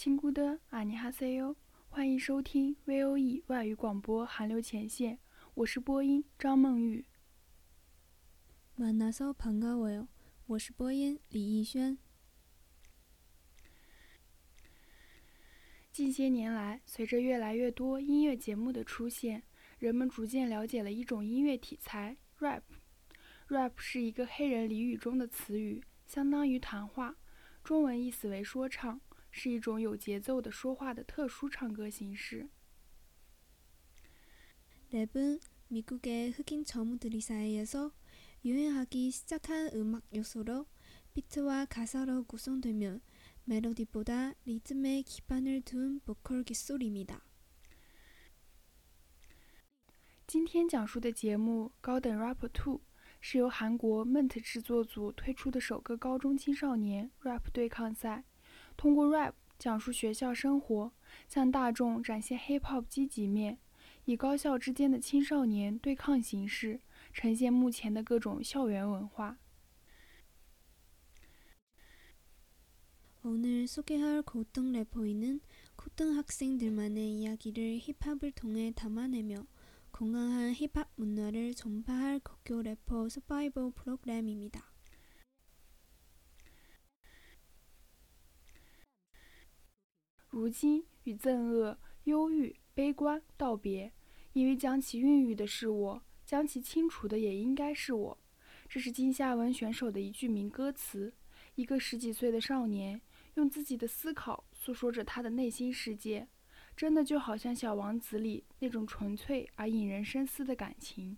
亲姑的阿尼哈塞哟，欢迎收听 VOE 外语广播韩流前线，我是播音张梦玉。만나서반가워 요， 我是播音李逸轩。近些年来，随着越来越多音乐节目的出现，人们逐渐了解了一种音乐题材 ——rap。rap 是一个黑人俚语中的词语，相当于谈话，中文意思为说唱。 是一种有节奏的说话的特殊唱歌形式。랩은미국의흑인저무들이사이에서유행하기시작한음악요소로비트와가사로구성되며멜로디보다리듬에기반을둔보컬기술입니다今天讲述的节目《高等 Rap Two》是由韩国 Ment 制作组推出的首个高中青少年 Rap 对抗赛。 通过 rap 讲述学校生活，向大众展现 hip hop 积极面，以高校之间的青少年对抗形式，呈现目前的各种校园文化。오늘소개할고등래퍼인은고등학생들만의이야기를힙합을통해담아내며건강한힙합문화를전파할국교래퍼서바이벌프로그램입니다 如今与憎恶、忧郁、悲观道别，因为将其孕育的是我，将其清除的也应该是我。这是金夏文选手的一句名歌词。一个十几岁的少年，用自己的思考诉说着他的内心世界，真的就好像《小王子》里那种纯粹而引人深思的感情。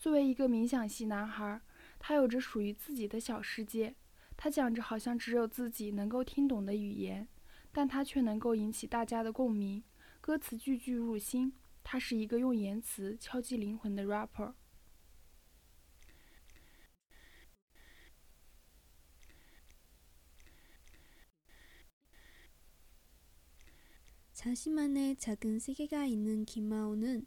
作为一个冥想系男孩，他有着属于自己的小世界。他讲着好像只有自己能够听懂的语言，但他却能够引起大家的共鸣，歌词句句入心。他是一个用言辞敲击灵魂的 rapper。 자신만의 작은 세계가 있는 김마오는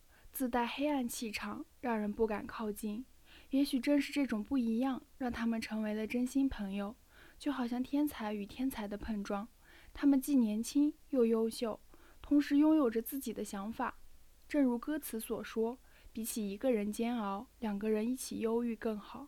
自带黑暗气场，让人不敢靠近。也许正是这种不一样，让他们成为了真心朋友，就好像天才与天才的碰撞。他们既年轻又优秀，同时拥有着自己的想法。正如歌词所说：“比起一个人煎熬，两个人一起忧郁更好。”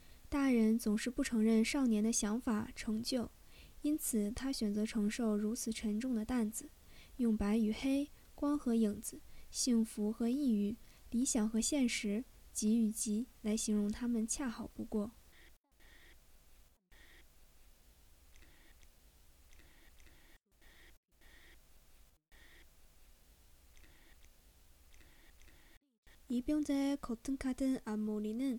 大人总是不承认少年的想法、成就，因此他选择承受如此沉重的担子，用白与黑、光和影子、幸福和抑郁、理想和现实、吉与吉来形容他们，恰好不过。이병자의겉은카든앞머리는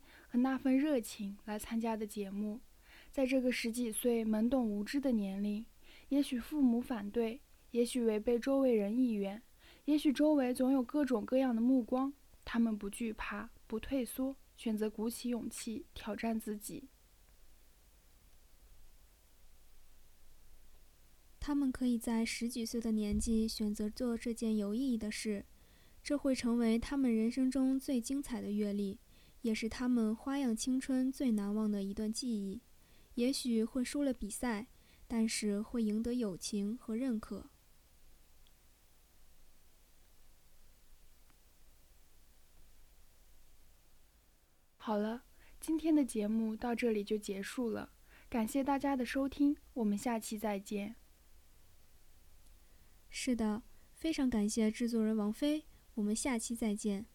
和那份热情来参加的节目。在这个十几岁懵懂无知的年龄，也许父母反对，也许违背周围人意愿，也许周围总有各种各样的目光，他们不惧怕，不退缩，选择鼓起勇气挑战自己。他们可以在十几岁的年纪选择做这件有意义的事，这会成为他们人生中最精彩的阅历，也是他们花样青春最难忘的一段记忆。也许会输了比赛，但是会赢得友情和认可。好了，今天的节目到这里就结束了，感谢大家的收听，我们下期再见。是的，非常感谢制作人王菲，我们下期再见。